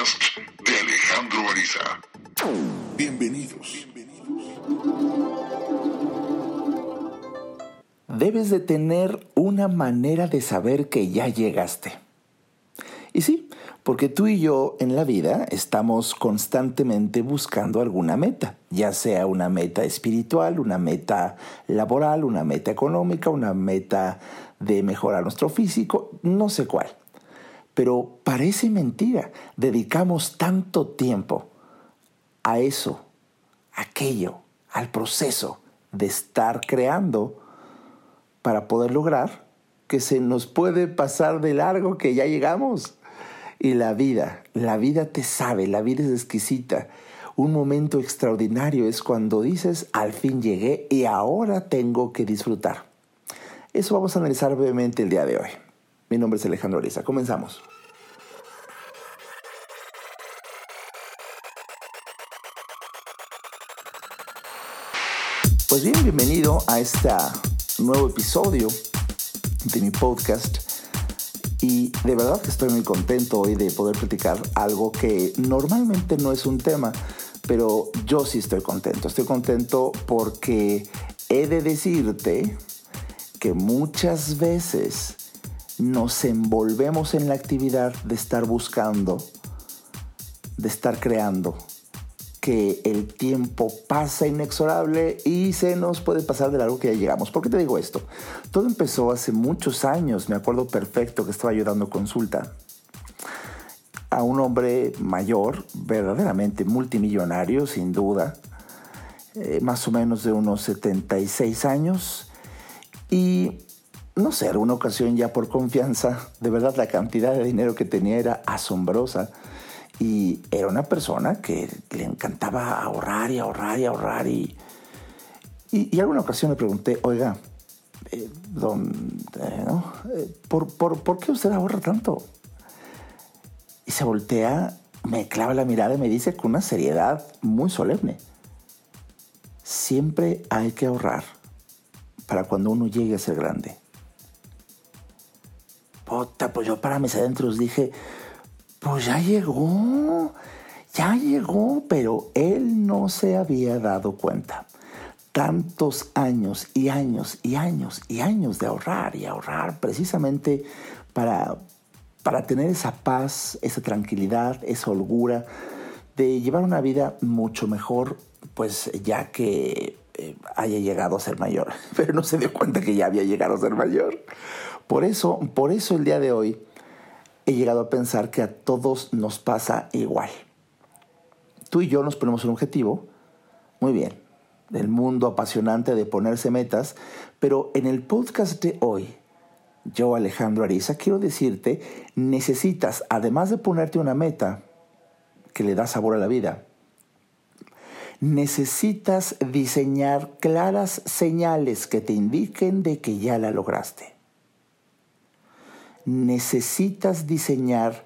podcast de Alejandro Ariza. Bienvenidos. Debes de tener una manera de saber que ya llegaste. Y sí, porque tú y yo en la vida estamos constantemente buscando alguna meta, ya sea una meta espiritual, una meta laboral, una meta económica, una meta de mejorar nuestro físico, no sé cuál. Pero parece mentira, dedicamos tanto tiempo a eso, aquello, al proceso de estar creando para poder lograr que se nos puede pasar de largo que ya llegamos. Y la vida, la vida te sabe, la vida es exquisita. Un momento extraordinario es cuando dices, al fin llegué y ahora tengo que disfrutar. Eso vamos a analizar brevemente el día de hoy. Mi nombre es Alejandro Ariza. Comenzamos. Pues bien, bienvenido a este nuevo episodio de mi podcast. Y de verdad que estoy muy contento hoy de poder platicar algo que normalmente no es un tema, pero yo sí estoy contento. Estoy contento porque he de decirte que muchas veces nos envolvemos en la actividad de estar buscando, de estar creando, que el tiempo pasa inexorable y se nos puede pasar de largo que ya llegamos. ¿Por qué te digo esto? Todo empezó hace muchos años, me acuerdo perfecto que estaba ayudando consulta a un hombre mayor, verdaderamente multimillonario, sin duda, eh, más o menos de unos 76 años, y no sé, una ocasión ya por confianza, de verdad la cantidad de dinero que tenía era asombrosa. Y era una persona que le encantaba ahorrar y ahorrar y ahorrar. Y, y, alguna ocasión le pregunté, oiga, eh, don, eh, eh, ¿por, por, por qué usted ahorra tanto? Y se voltea, me clava la mirada y me dice con una seriedad muy solemne, siempre hay que ahorrar para cuando uno llegue a ser grande. Puta, pues yo para mis adentros dije, pues ya llegó, ya llegó, pero él no se había dado cuenta. Tantos años y años y años y años de ahorrar y ahorrar precisamente para, para tener esa paz, esa tranquilidad, esa holgura de llevar una vida mucho mejor, pues ya que eh, haya llegado a ser mayor, pero no se dio cuenta que ya había llegado a ser mayor. Por eso, por eso el día de hoy he llegado a pensar que a todos nos pasa igual. Tú y yo nos ponemos un objetivo, muy bien, del mundo apasionante de ponerse metas, pero en el podcast de hoy, yo Alejandro Ariza, quiero decirte, necesitas, además de ponerte una meta que le da sabor a la vida, necesitas diseñar claras señales que te indiquen de que ya la lograste. Necesitas diseñar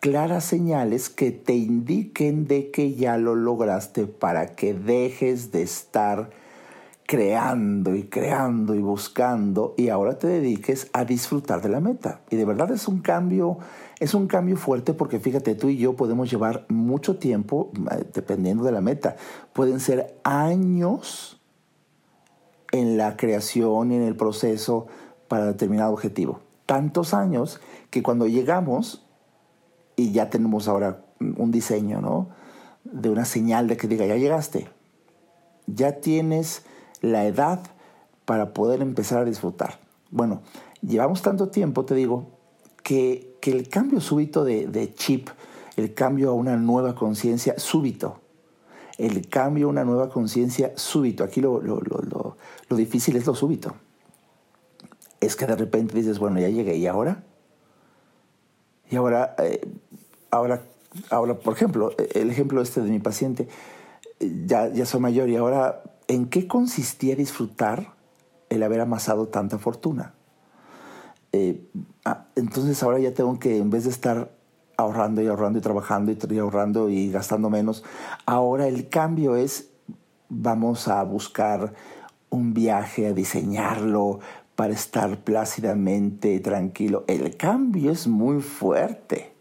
claras señales que te indiquen de que ya lo lograste para que dejes de estar creando y creando y buscando y ahora te dediques a disfrutar de la meta. Y de verdad es un cambio, es un cambio fuerte porque fíjate, tú y yo podemos llevar mucho tiempo eh, dependiendo de la meta. Pueden ser años en la creación y en el proceso para determinado objetivo. Tantos años que cuando llegamos y ya tenemos ahora un diseño, ¿no? De una señal de que diga, ya llegaste. Ya tienes la edad para poder empezar a disfrutar. Bueno, llevamos tanto tiempo, te digo, que, que el cambio súbito de, de, chip, el cambio a una nueva conciencia súbito, el cambio a una nueva conciencia súbito, aquí lo, lo, lo, lo, difícil es lo súbito. Es que de repente dices, bueno, ya llegué, ¿y ahora? Y ahora, eh, ahora, ahora, por ejemplo, el ejemplo este de mi paciente, ya, ya soy mayor y ahora en qué consistía disfrutar el haber amasado tanta fortuna. Eh, ah, entonces ahora ya tengo que, en vez de estar ahorrando y ahorrando y trabajando y ahorrando y gastando menos, ahora el cambio es, vamos a buscar un viaje, a diseñarlo para estar plácidamente tranquilo. El cambio es muy fuerte.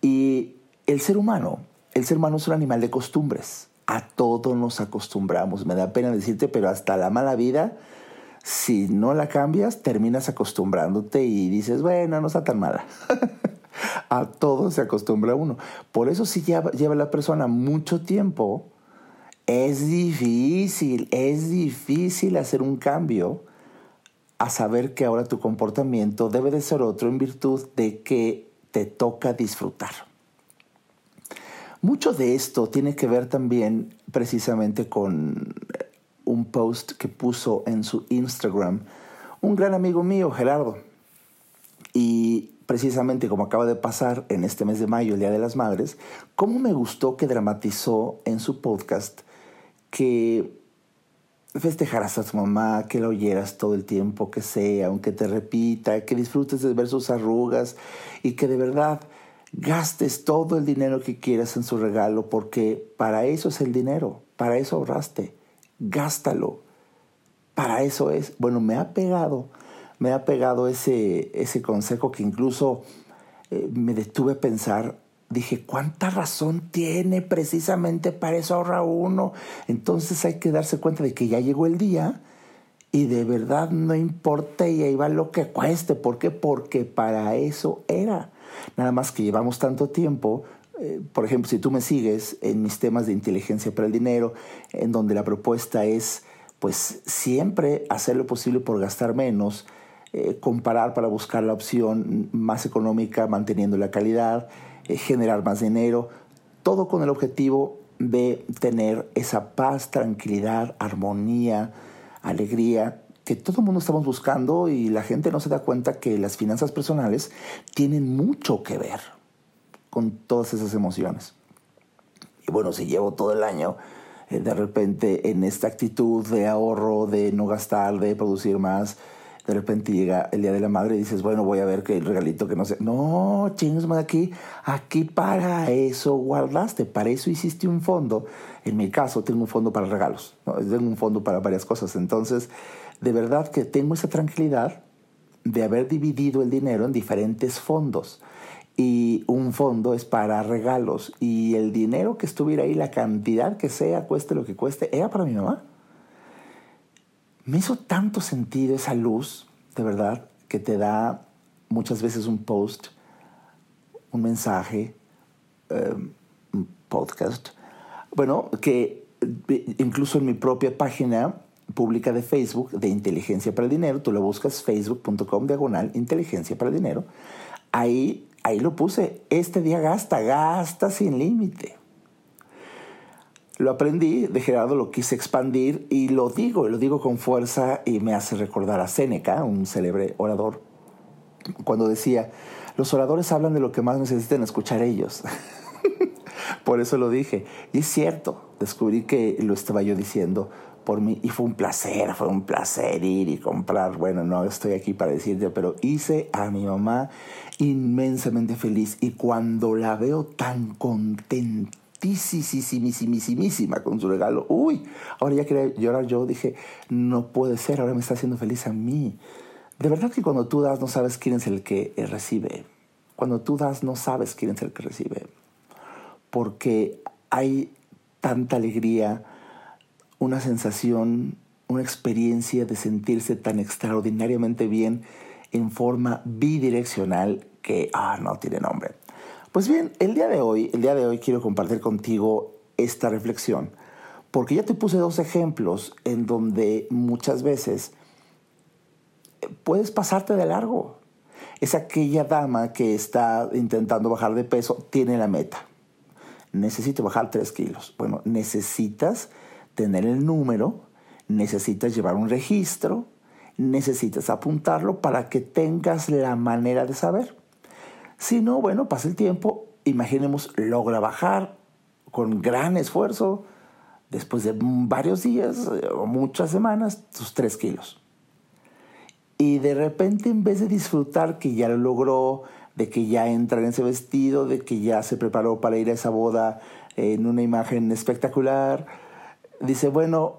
Y el ser humano, el ser humano es un animal de costumbres. A todo nos acostumbramos. Me da pena decirte, pero hasta la mala vida, si no la cambias, terminas acostumbrándote y dices, bueno, no está tan mala. a todo se acostumbra uno. Por eso si lleva, lleva la persona mucho tiempo, es difícil, es difícil hacer un cambio a saber que ahora tu comportamiento debe de ser otro en virtud de que te toca disfrutar. Mucho de esto tiene que ver también precisamente con un post que puso en su Instagram un gran amigo mío, Gerardo. Y precisamente como acaba de pasar en este mes de mayo, el Día de las Madres, cómo me gustó que dramatizó en su podcast que festejaras a tu mamá, que la oyeras todo el tiempo que sea, aunque te repita, que disfrutes de ver sus arrugas y que de verdad gastes todo el dinero que quieras en su regalo, porque para eso es el dinero, para eso ahorraste, gástalo, para eso es. Bueno, me ha pegado, me ha pegado ese, ese consejo que incluso eh, me detuve a pensar dije, ¿cuánta razón tiene precisamente para eso ahorra uno? Entonces hay que darse cuenta de que ya llegó el día y de verdad no importa y ahí va lo que cueste. ¿Por qué? Porque para eso era. Nada más que llevamos tanto tiempo. Eh, por ejemplo, si tú me sigues en mis temas de inteligencia para el dinero, en donde la propuesta es pues siempre hacer lo posible por gastar menos, eh, comparar para buscar la opción más económica manteniendo la calidad, generar más dinero, todo con el objetivo de tener esa paz, tranquilidad, armonía, alegría que todo el mundo estamos buscando y la gente no se da cuenta que las finanzas personales tienen mucho que ver con todas esas emociones. Y bueno, si llevo todo el año eh, de repente en esta actitud de ahorro, de no gastar, de producir más, de repente llega el Día de la Madre y dices, bueno, voy a ver que el regalito que no sé. No, chingues, aquí, aquí para eso guardaste, para eso hiciste un fondo. En mi caso, tengo un fondo para regalos, tengo un fondo para varias cosas. Entonces, de verdad que tengo esa tranquilidad de haber dividido el dinero en diferentes fondos. Y un fondo es para regalos. Y el dinero que estuviera ahí, la cantidad que sea, cueste lo que cueste, era para mi mamá me hizo tanto sentido esa luz, de verdad, que te da muchas veces un post, un mensaje, em, un podcast. Bueno, que eh, incluso en mi propia página pública de Facebook de Inteligencia para el Dinero, tú lo buscas facebook.com diagonal Inteligencia para el Dinero, ahí, ahí lo puse, este día gasta, gasta sin límite. Lo aprendí de Gerardo, lo quise expandir y lo digo, y lo digo con fuerza y me hace recordar a Séneca, un célebre orador, cuando decía, los oradores hablan de lo que más necesitan escuchar ellos. por eso lo dije. Y es cierto, descubrí que lo estaba yo diciendo por mí y fue un placer, fue un placer ir y comprar. Bueno, no estoy aquí para decirte, pero hice a mi mamá inmensamente feliz y cuando la veo tan contenta, con su regalo. Uy, ahora ya quería llorar yo, dije, no puede ser, ahora me está haciendo feliz a mí. De verdad que cuando tú das no sabes quién es el que recibe. Cuando tú das no sabes quién es el que recibe. Porque hay tanta alegría, una sensación, una experiencia de sentirse tan extraordinariamente bien en forma bidireccional que, ah, no tiene nombre. Pues bien, el día de hoy, el día de hoy quiero compartir contigo esta reflexión, porque ya te puse dos ejemplos en donde muchas veces puedes pasarte de largo. Es aquella dama que está intentando bajar de peso, tiene la meta. Necesito bajar tres kilos. Bueno, necesitas tener el número, necesitas llevar un registro, necesitas apuntarlo para que tengas la manera de saber. Si no, bueno, pasa el tiempo, imaginemos, logra bajar con gran esfuerzo, después de varios días o muchas semanas, sus tres kilos. Y de repente, en vez de disfrutar que ya lo logró, de que ya entra en ese vestido, de que ya se preparó para ir a esa boda en una imagen espectacular, dice, bueno,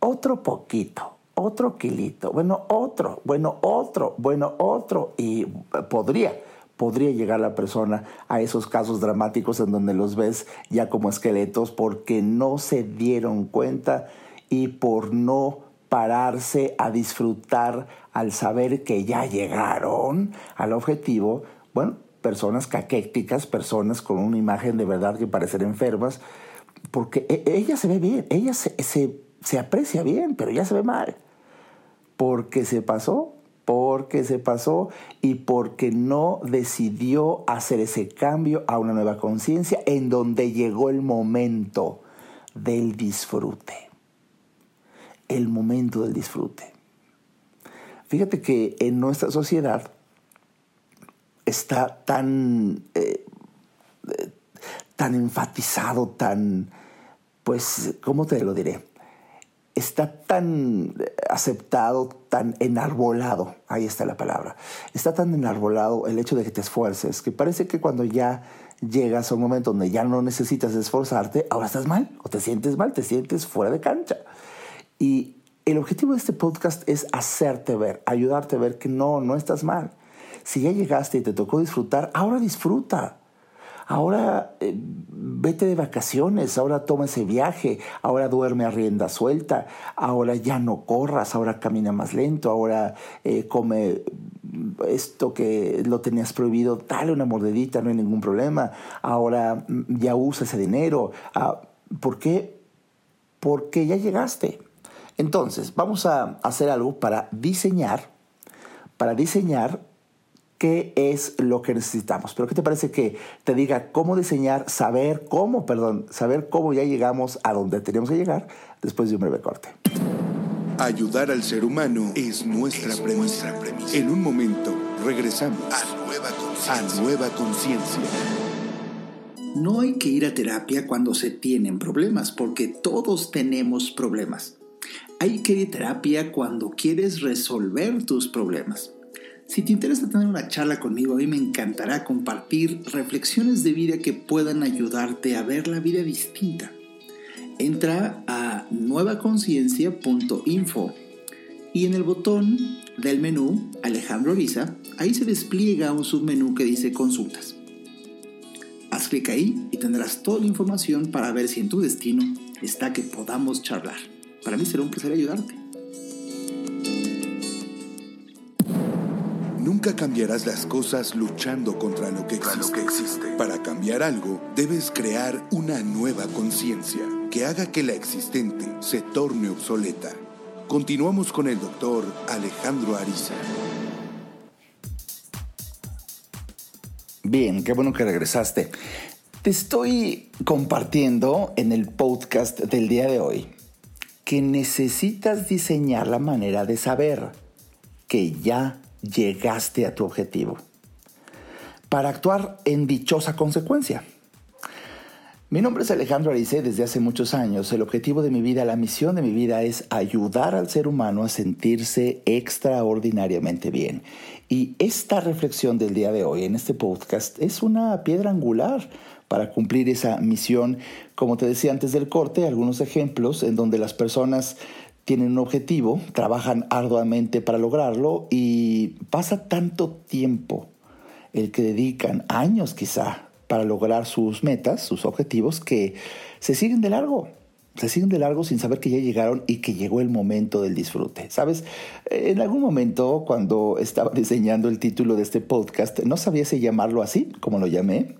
otro poquito, otro kilito, bueno, otro, bueno, otro, bueno, otro, y podría podría llegar la persona a esos casos dramáticos en donde los ves ya como esqueletos porque no se dieron cuenta y por no pararse a disfrutar al saber que ya llegaron al objetivo, bueno, personas caquéticas, personas con una imagen de verdad que parecen enfermas, porque e, ella se ve bien, ella se, se aprecia bien, pero ya se ve mal, porque se pasó porque se pasó y porque no decidió hacer ese cambio a una nueva conciencia en donde llegó el momento del disfrute. El momento del disfrute. Fíjate que en nuestra sociedad está tan, eh, tan enfatizado, tan, pues, ¿cómo te lo diré? Está tan aceptado, tan enarbolado, ahí está la palabra, está tan enarbolado el hecho de que te esfuerces, que parece que cuando ya llegas a un momento donde ya no necesitas esforzarte, ahora estás mal, o te sientes mal, te sientes fuera de cancha. Y el objetivo de este podcast es hacerte ver, ayudarte a ver que no, no estás mal. Si ya llegaste y te tocó disfrutar, ahora disfruta. Ahora eh, vete de vacaciones, ahora toma ese viaje, ahora duerme a rienda suelta, ahora ya no corras, ahora camina más lento, ahora eh, come esto que lo tenías prohibido, dale una mordedita, no hay ningún problema, ahora mm, ya usa ese dinero. Ah, ¿Por qué? Porque ya llegaste. Entonces, vamos a hacer algo para diseñar, para diseñar qué es lo que necesitamos. Pero ¿qué te parece que te diga cómo diseñar, saber cómo, perdón, saber cómo ya llegamos a donde teníamos que llegar después de un breve corte? Ayudar al ser humano es nuestra, premisa. En un momento regresamos a nueva conciencia. No hay que ir a terapia cuando se tienen problemas, porque todos tenemos problemas. Hay que ir a terapia cuando quieres resolver tus problemas. Si te interesa tener una charla conmigo, a mí me encantará compartir reflexiones de vida que puedan ayudarte a ver la vida distinta. Entra a nuevaconciencia.info y en el botón del menú Alejandro Ariza, ahí se despliega un submenú que dice consultas. Haz clic ahí y tendrás toda la información para ver si en tu destino está que podamos charlar. Para mí será un placer ayudarte. Nunca cambiarás las cosas luchando contra lo que existe. Para cambiar algo, debes crear una nueva conciencia que haga que la existente se torne obsoleta. Continuamos con el doctor Alejandro Ariza. Bien, qué bueno que regresaste. Te estoy compartiendo en el podcast del día de hoy que necesitas diseñar la manera de saber que ya llegaste a tu objetivo, para actuar en dichosa consecuencia. Mi nombre es Alejandro Arice desde hace muchos años. El objetivo de mi vida, la misión de mi vida es ayudar al ser humano a sentirse extraordinariamente bien. Y esta reflexión del día de hoy en este podcast es una piedra angular para cumplir esa misión. Como te decía antes del corte, algunos ejemplos en donde las personas tienen un objetivo, trabajan arduamente para lograrlo y pasa tanto tiempo el que dedican, años quizá, para lograr sus metas, sus objetivos, que se siguen de largo. Se siguen de largo sin saber que ya llegaron y que llegó el momento del disfrute. Sabes, en algún momento cuando estaba diseñando el título de este podcast, no sabía si llamarlo así, como lo llamé,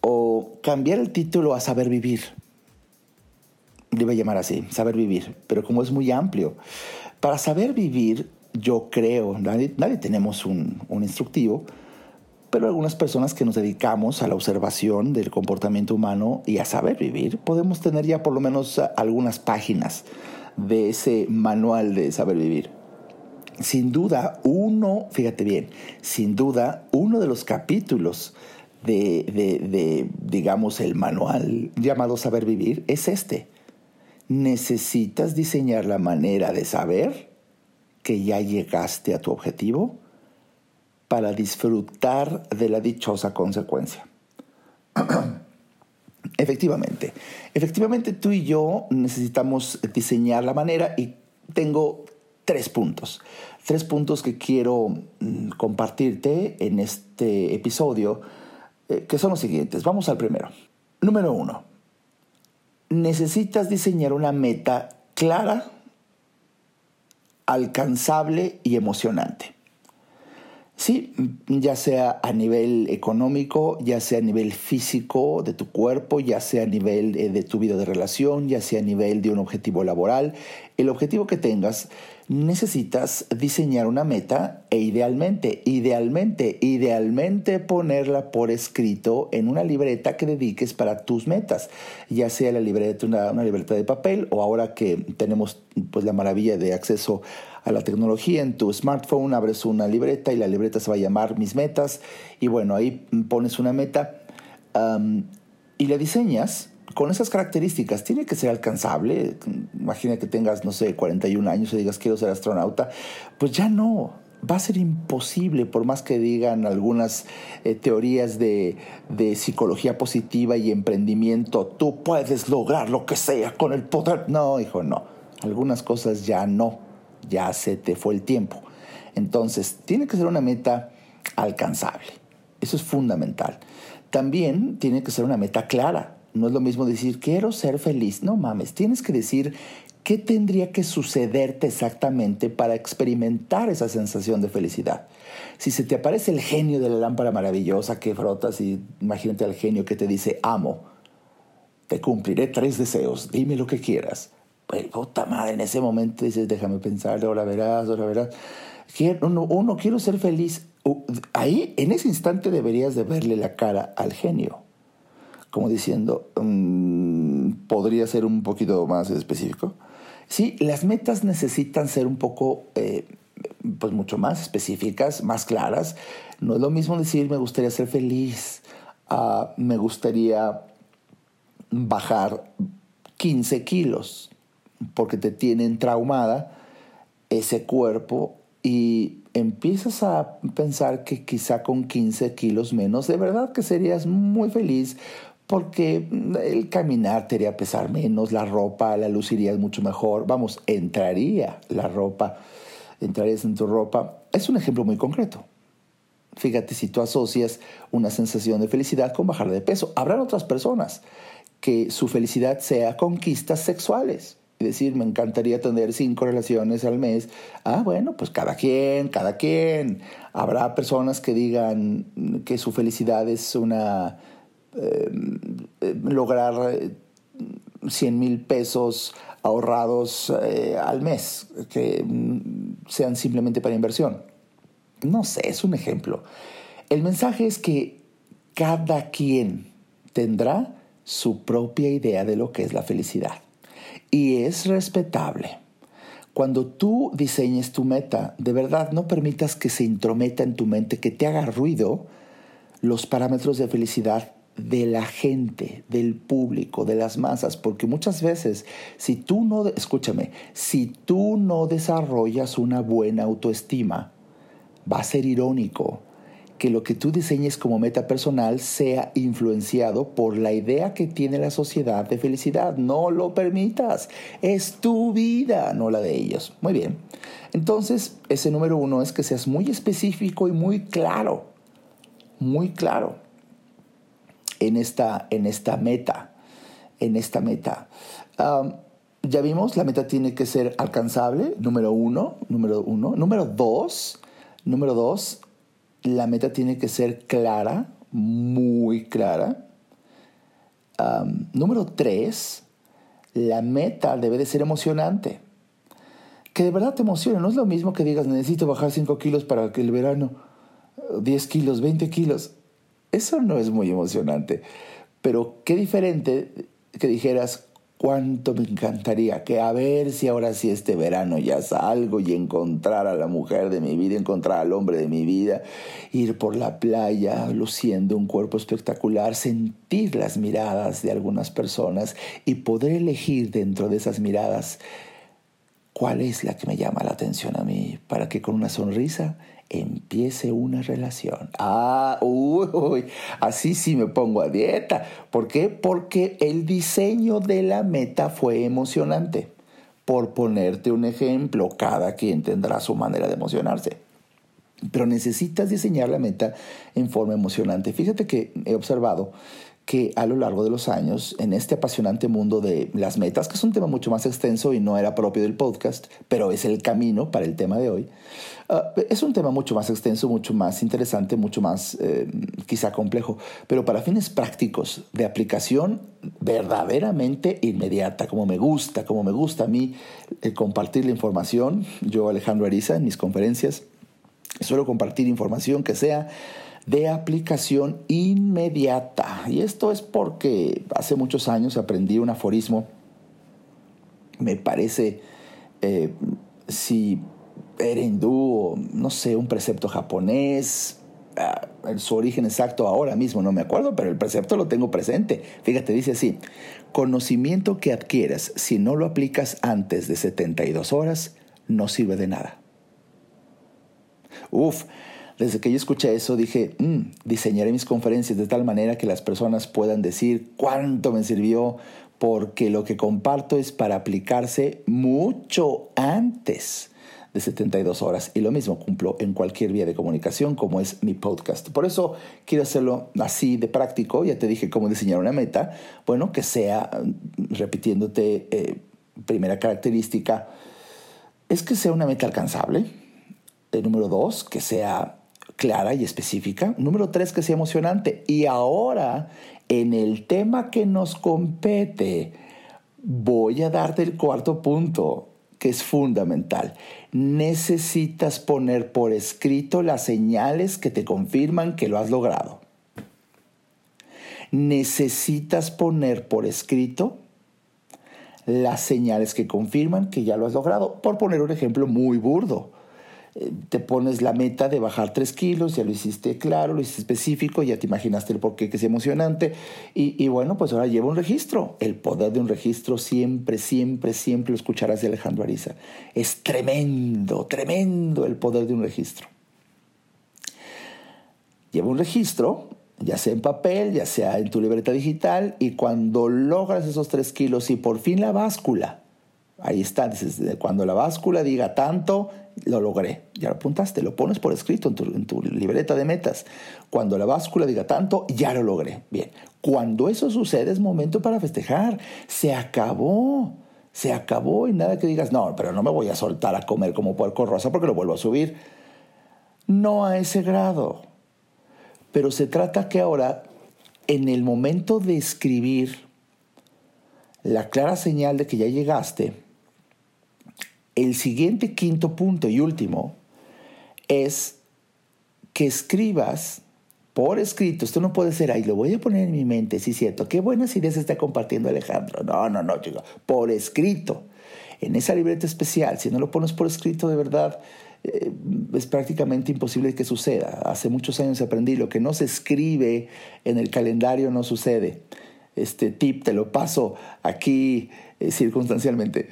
o cambiar el título a saber vivir le iba a llamar así, saber vivir, pero como es muy amplio, para saber vivir, yo creo, nadie, tenemos un, instructivo, pero algunas personas que nos dedicamos a la observación del comportamiento humano y a saber vivir, podemos tener ya por lo menos algunas páginas de ese manual de saber vivir. Sin duda, uno, fíjate bien, sin duda, uno de los capítulos de, de digamos, el manual llamado Saber Vivir es este necesitas diseñar la manera de saber que ya llegaste a tu objetivo para disfrutar de la dichosa consecuencia. efectivamente, efectivamente tú y yo necesitamos diseñar la manera y tengo tres puntos. Tres puntos que quiero mm, compartirte en este episodio, eh, que son los siguientes. Vamos al primero. Número uno, necesitas diseñar una meta clara, alcanzable y emocionante. Sí, ya sea a nivel económico, ya sea a nivel físico de tu cuerpo, ya sea a nivel eh, de tu vida de relación, ya sea a nivel de un objetivo laboral, el objetivo que tengas, necesitas diseñar una meta e idealmente, idealmente, idealmente ponerla por escrito en una libreta que dediques para tus metas, ya sea la libreta, una, libreta de papel o ahora que tenemos pues la maravilla de acceso a la tecnología en tu smartphone, abres una libreta y la libreta se va a llamar Mis Metas y bueno, ahí pones una meta y la diseñas con esas características. Tiene que ser alcanzable. Imagina que tengas, no sé, 41 años y digas quiero ser astronauta. Pues ya no. Va a ser imposible, por más que digan algunas eh, teorías de, de psicología positiva y emprendimiento, tú puedes lograr lo que sea con el poder. No, hijo, no. Algunas cosas ya no ya se te fue el tiempo. Entonces, tiene que ser una meta alcanzable. Eso es fundamental. También tiene que ser una meta clara. No es lo mismo decir, quiero ser feliz. No mames, tienes que decir qué tendría que sucederte exactamente para experimentar esa sensación de felicidad. Si se te aparece el genio de la lámpara maravillosa que frotas y imagínate al genio que te dice, amo, te cumpliré tres deseos, dime lo que quieras pues, puta madre, en ese momento dices, déjame pensar, ahora verás, ahora verás. Uno, uno, quiero ser feliz. Ahí, en ese instante, deberías de verle la cara al genio. Como diciendo, mm, ¿podría ser un poquito más específico? Sí, las metas necesitan ser un poco, eh, pues mucho más específicas, más claras. No es lo mismo decir, me gustaría ser feliz, me gustaría bajar 15 kilos porque te tienen traumada ese cuerpo y empiezas a pensar que quizá con 15 kilos menos, de verdad que serías muy feliz porque el caminar te haría pesar menos, la ropa la lucirías mucho mejor, vamos, entraría la ropa, entrarías en tu ropa. Es un ejemplo muy concreto. Fíjate si tú asocias una sensación de felicidad con bajar de peso. Habrán otras personas que su felicidad sea conquistas sexuales decir, me encantaría tener cinco relaciones al mes. Ah, bueno, pues cada quien, cada quien. Habrá personas que digan que su felicidad es una... Eh, lograr 100 eh, mil pesos ahorrados eh, al mes, que mm, sean simplemente para inversión. No sé, es un ejemplo. El mensaje es que cada quien tendrá su propia idea de lo que es la felicidad y es respetable. Cuando tú diseñes tu meta, de verdad no permitas que se intrometa en tu mente, que te haga ruido los parámetros de felicidad de la gente, del público, de las masas, porque muchas veces si tú no, escúchame, si tú no desarrollas una buena autoestima, va a ser irónico que lo que tú diseñes como meta personal sea influenciado por la idea que tiene la sociedad de felicidad. No lo permitas. Es tu vida, no la de ellos. Muy bien. Entonces, ese número uno es que seas muy específico y muy claro. Muy claro en esta, en esta meta. En esta meta. ya vimos, la meta tiene que ser alcanzable, número uno, número uno. Número dos, número dos, la meta tiene que ser clara, muy clara. número tres, la meta debe de ser emocionante. Que de verdad te emocione. No es lo mismo que digas, necesito bajar 5 kilos para que el verano, 10 kilos, 20 kilos. Eso no es muy emocionante. Pero qué diferente que dijeras, Cuánto me encantaría que a ver si ahora sí este verano ya salgo y encontrar a la mujer de mi vida, encontrar al hombre de mi vida, ir por la playa luciendo un cuerpo espectacular, sentir las miradas de algunas personas y poder elegir dentro de esas miradas cuál es la que me llama la atención a mí para que con una sonrisa empiece una relación. Ah, uy, así sí me pongo a dieta. ¿Por qué? Porque el diseño de la meta fue emocionante. por ponerte un ejemplo, cada quien tendrá su manera de emocionarse. Pero necesitas diseñar la meta en forma emocionante. Fíjate que he observado que a lo largo de los años, en este apasionante mundo de las metas, que es un tema mucho más extenso y no era propio del podcast, pero es el camino para el tema de hoy, ah, es un tema mucho más extenso, mucho más interesante, mucho más eh, quizá complejo, pero para fines prácticos de aplicación verdaderamente inmediata, como me gusta, como me gusta a mí eh, compartir la información, yo Alejandro Ariza en mis conferencias, suelo compartir información que sea de aplicación inmediata. Y esto es porque hace muchos años aprendí un aforismo, me parece, eh, si era hindú o no sé, un precepto japonés, ah, su origen exacto ahora mismo no me acuerdo, pero el precepto lo tengo presente. Fíjate, dice así, conocimiento que adquieras si no lo aplicas antes de 72 horas no sirve de nada. Uf, desde que yo escuché eso dije, mm, diseñaré mis conferencias de tal manera que las personas puedan decir cuánto me sirvió, porque lo que comparto es para aplicarse mucho antes de 72 horas. Y lo mismo cumplo en cualquier vía de comunicación como es mi podcast. Por eso quiero hacerlo así de práctico. Ya te dije cómo diseñar una meta. Bueno, que sea, repitiéndote, eh, primera característica, es que sea una meta alcanzable. El número dos, que sea clara y específica. Número tres, que sea emocionante. Y ahora, en el tema que nos compete, voy a darte el cuarto punto, que es fundamental. Necesitas poner por escrito las señales que te confirman que lo has logrado. Necesitas poner por escrito las señales que confirman que ya lo has logrado. Por poner un ejemplo muy burdo te pones la meta de bajar 3 kilos, ya lo hiciste claro, lo hiciste específico, ya te imaginaste el porqué que es emocionante. Y, bueno, pues ahora lleva un registro. El poder de un registro siempre, siempre, siempre lo escucharás de Alejandro Ariza. Es tremendo, tremendo el poder de un registro. Lleva un registro, ya sea en papel, ya sea en tu libreta digital, y cuando logras esos 3 kilos y por fin la báscula, ahí está, dices, cuando la báscula diga tanto, lo logré. Ya lo apuntaste, lo pones por escrito en tu, libreta de metas. Cuando la báscula diga tanto, ya lo logré. Bien, cuando eso sucede es momento para festejar. Se acabó. Se acabó y nada que digas, no, pero no me voy a soltar a comer como puerco rosa porque lo vuelvo a subir. No a ese grado. Pero se trata que ahora, en el momento de escribir la clara señal de que ya llegaste, el siguiente quinto punto y último es que escribas por escrito. Esto no puede ser ahí, lo voy a poner en mi mente, sí, cierto. Qué buenas ideas está compartiendo Alejandro. No, no, no, chico. Por escrito. En esa libreta especial, si no lo pones por escrito, de verdad, eh, es prácticamente imposible que suceda. Hace muchos años aprendí, lo que no se escribe en el calendario no sucede. Este tip te lo paso aquí eh, circunstancialmente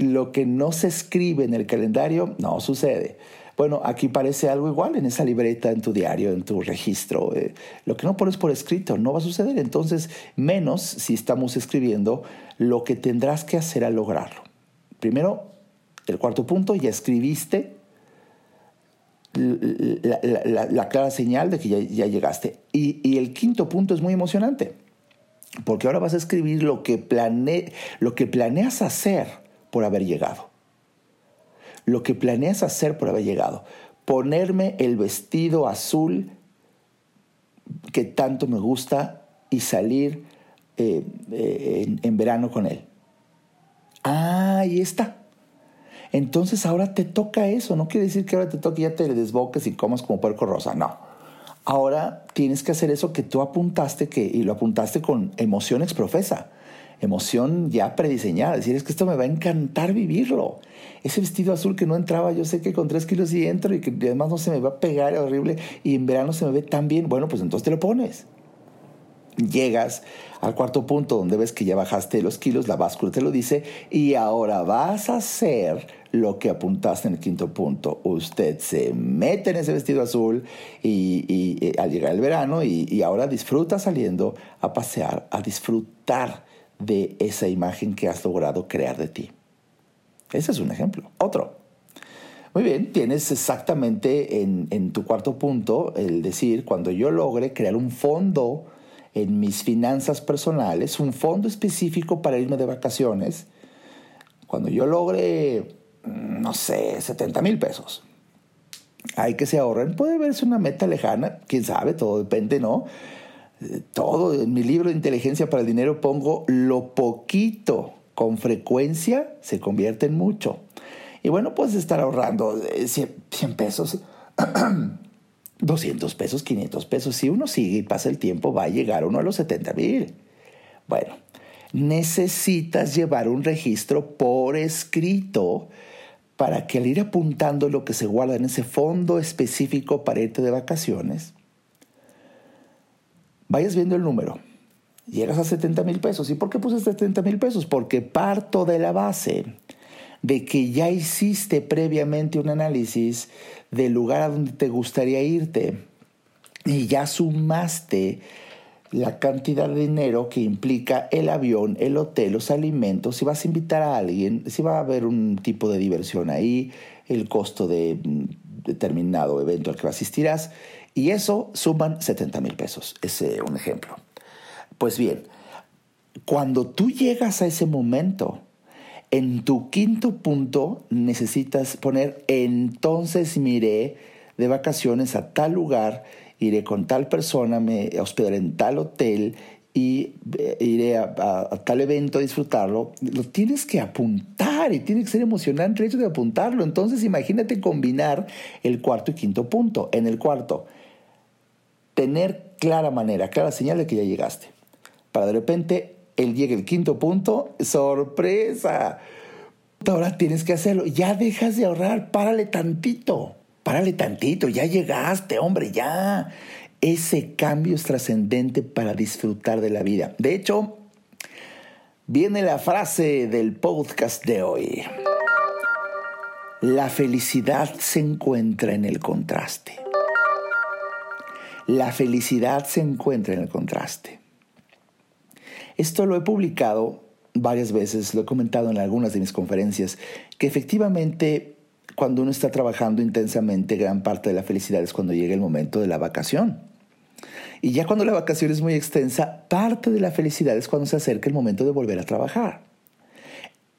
lo que no se escribe en el calendario no sucede. Bueno, aquí parece algo igual en esa libreta, en tu diario, en tu registro. Eh, lo que no pones por escrito no va a suceder. Entonces, menos si estamos escribiendo lo que tendrás que hacer al lograrlo. Primero, el cuarto punto, ya escribiste la, clara señal de que ya, llegaste. Y, el quinto punto es muy emocionante, porque ahora vas a escribir lo que, lo que planeas hacer por haber llegado. Lo que planeas hacer por haber llegado. Ponerme el vestido azul que tanto me gusta y salir eh, eh, en, verano con él. Ah, ahí está. Entonces ahora te toca eso. No quiere decir que ahora te toque y ya te desboques y comas como puerco rosa. No. Ahora tienes que hacer eso que tú apuntaste que, y lo apuntaste con emoción exprofesa emoción ya prediseñada, decir, es que esto me va a encantar vivirlo. Ese vestido azul que no entraba, yo sé que con tres kilos sí entro y que además no se me va a pegar horrible y en verano se me ve tan bien, bueno, pues entonces te lo pones. Llegas al cuarto punto donde ves que ya bajaste los kilos, la báscula te lo dice, y ahora vas a hacer lo que apuntaste en el quinto punto. Usted se mete en ese vestido azul y, al llegar el verano y, y ahora disfruta saliendo a pasear, a disfrutar de esa imagen que has logrado crear de ti. Ese es un ejemplo. Otro. Muy bien, tienes exactamente en, en, tu cuarto punto el decir, cuando yo logre crear un fondo en mis finanzas personales, un fondo específico para irme de vacaciones, cuando yo logre, no sé, 70 mil pesos, hay que se ahorren, puede verse una meta lejana, quién sabe, todo depende, ¿no? Todo, en mi libro de inteligencia para el dinero pongo lo poquito con frecuencia se convierte en mucho. Y bueno, puedes estar ahorrando 100, eh, pesos, 200 pesos, 500 pesos. Si uno sigue y pasa el tiempo, va a llegar uno a los 70 mil. Bueno, necesitas llevar un registro por escrito para que al ir apuntando lo que se guarda en ese fondo específico para irte de vacaciones, vayas viendo el número. Llegas a 70 mil pesos. ¿Y por qué puse 70 mil pesos? Porque parto de la base de que ya hiciste previamente un análisis del lugar a donde te gustaría irte y ya sumaste la cantidad de dinero que implica el avión, el hotel, los alimentos, si vas a invitar a alguien, si va a haber un tipo de diversión ahí, el costo de mm, determinado evento al que asistirás, y eso suman 70 mil pesos. Es un ejemplo. Pues bien, cuando tú llegas a ese momento, en tu quinto punto necesitas poner entonces miré de vacaciones a tal lugar iré con tal persona, me hospedaré en tal hotel y eh, iré a, tal evento a disfrutarlo, lo tienes que apuntar y tiene que ser emocionante el hecho de apuntarlo. Entonces imagínate combinar el cuarto y quinto punto. En el cuarto, tener clara manera, clara señal de que ya llegaste. Para de repente, él llegue el quinto punto, sorpresa. Ahora tienes que hacerlo. Ya dejas de ahorrar, párale tantito. Párale tantito, ya llegaste, hombre, ya. Ese cambio es trascendente para disfrutar de la vida. De hecho, viene la frase del podcast de hoy. La felicidad se encuentra en el contraste. La felicidad se encuentra en el contraste. Esto lo he publicado varias veces, lo he comentado en algunas de mis conferencias, que efectivamente cuando uno está trabajando intensamente, gran parte de la felicidad es cuando llega el momento de la vacación. Y ya cuando la vacación es muy extensa, parte de la felicidad es cuando se acerca el momento de volver a trabajar.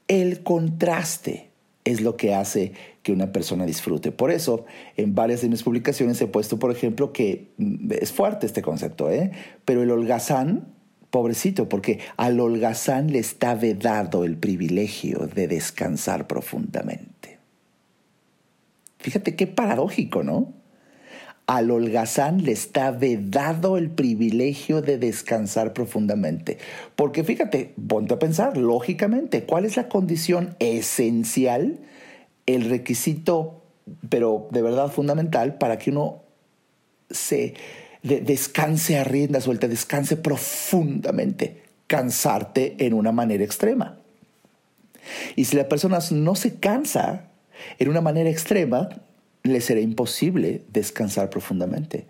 El contraste es lo que hace que una persona disfrute. Por eso, en varias de mis publicaciones he puesto, por ejemplo, que mm, es fuerte este concepto, ¿eh? pero el holgazán, pobrecito, porque al holgazán le está vedado el privilegio de descansar profundamente. Fíjate qué paradójico, ¿no? Al holgazán le está vedado el privilegio de descansar profundamente. Porque fíjate, ponte a pensar, lógicamente, ¿cuál es la condición esencial, el requisito, pero de verdad fundamental, para que uno se descanse a rienda suelta, descanse profundamente? Cansarte en una manera extrema. Y si la persona no se cansa, en una manera extrema, le será imposible descansar profundamente.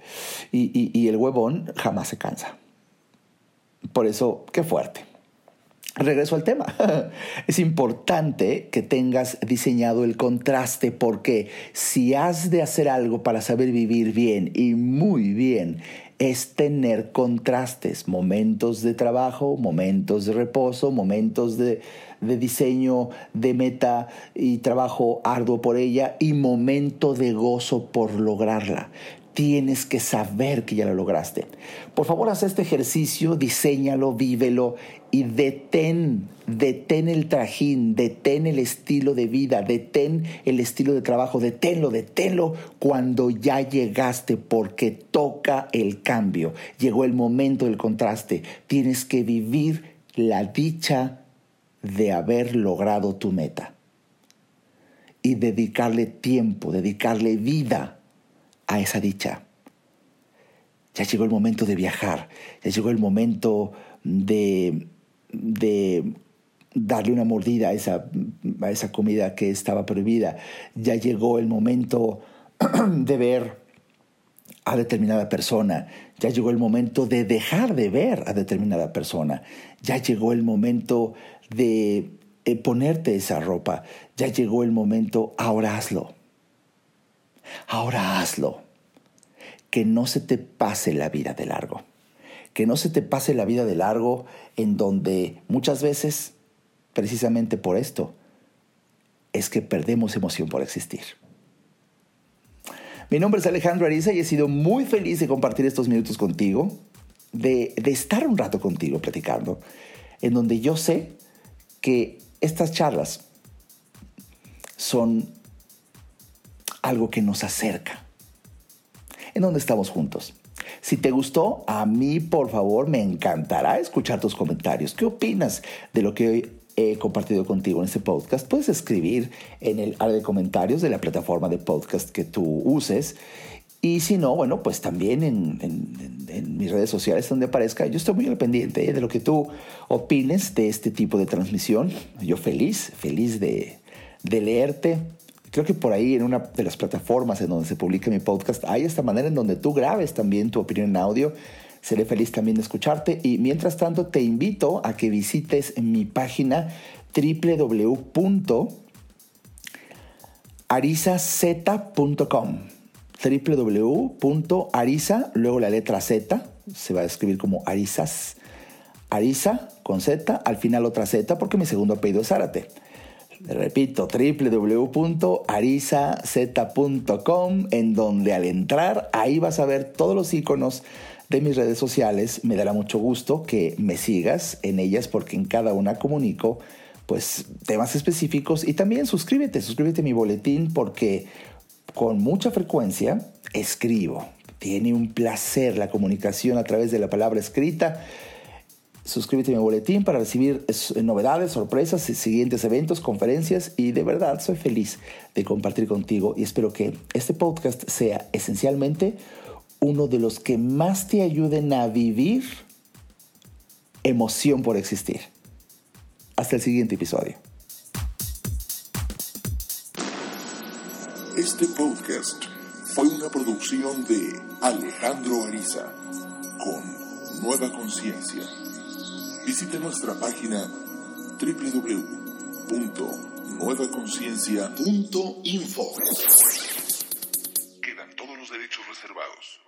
Y, el huevón jamás se cansa. Por eso, qué fuerte. Regreso al tema. Es importante que tengas diseñado el contraste porque si has de hacer algo para saber vivir bien y muy bien, es tener contrastes, momentos de trabajo, momentos de reposo, momentos de, de diseño, de meta y trabajo arduo por ella y momento de gozo por lograrla. Tienes que saber que ya lo lograste. Por favor, haz este ejercicio, diséñalo, vívelo y detén, detén el trajín, detén el estilo de vida, detén el estilo de trabajo, deténlo, deténlo cuando ya llegaste porque toca el cambio. Llegó el momento del contraste. Tienes que vivir la dicha de haber logrado tu meta y dedicarle tiempo, dedicarle vida a esa dicha. Ya llegó el momento de viajar, ya llegó el momento de, de darle una mordida a esa, a esa comida que estaba prohibida, ya llegó el momento de ver a determinada persona, ya llegó el momento de dejar de ver a determinada persona, ya llegó el momento de ponerte esa ropa. Ya llegó el momento, ahora hazlo. Ahora hazlo. Que no se te pase la vida de largo. Que no se te pase la vida de largo en donde muchas veces, precisamente por esto, es que perdemos emoción por existir. Mi nombre es Alejandro Ariza y he sido muy feliz de compartir estos minutos contigo, de, de estar un rato contigo platicando, en donde yo sé que estas charlas son algo que nos acerca, en donde estamos juntos. Si te gustó, a mí por favor me encantará escuchar tus comentarios. ¿Qué opinas de lo que hoy he compartido contigo en este podcast? Puedes escribir en el área de comentarios de la plataforma de podcast que tú uses. Y si no, bueno, pues también en, mis redes sociales donde aparezca, yo estoy muy al pendiente ¿eh? de lo que tú opines de este tipo de transmisión. Yo feliz, feliz de, de leerte, Creo que por ahí en una de las plataformas en donde se publica mi podcast hay esta manera en donde tú grabes también tu opinión en audio. Seré feliz también de escucharte y mientras tanto te invito a que visites mi página www.arizaz.com www.ariza, luego la letra Z, se va a escribir como Arizas. Ariza con Z, al final otra Z porque mi segundo apellido es Zárate repito, www.arizaz.com, en donde al entrar ahí vas a ver todos los iconos de mis redes sociales. Me dará mucho gusto que me sigas en ellas porque en cada una comunico pues temas específicos y también suscríbete, suscríbete a mi boletín porque con mucha frecuencia escribo. Tiene un placer la comunicación a través de la palabra escrita Suscríbete a mi boletín para recibir novedades, sorpresas, siguientes eventos, conferencias y de verdad soy feliz de compartir contigo y espero que este podcast sea esencialmente uno de los que más te ayuden a vivir emoción por existir. Hasta el siguiente episodio. Este podcast fue una producción de Alejandro Ariza con Nueva Conciencia visite nuestra página www.nuevaconciencia.info. Quedan todos los derechos reservados.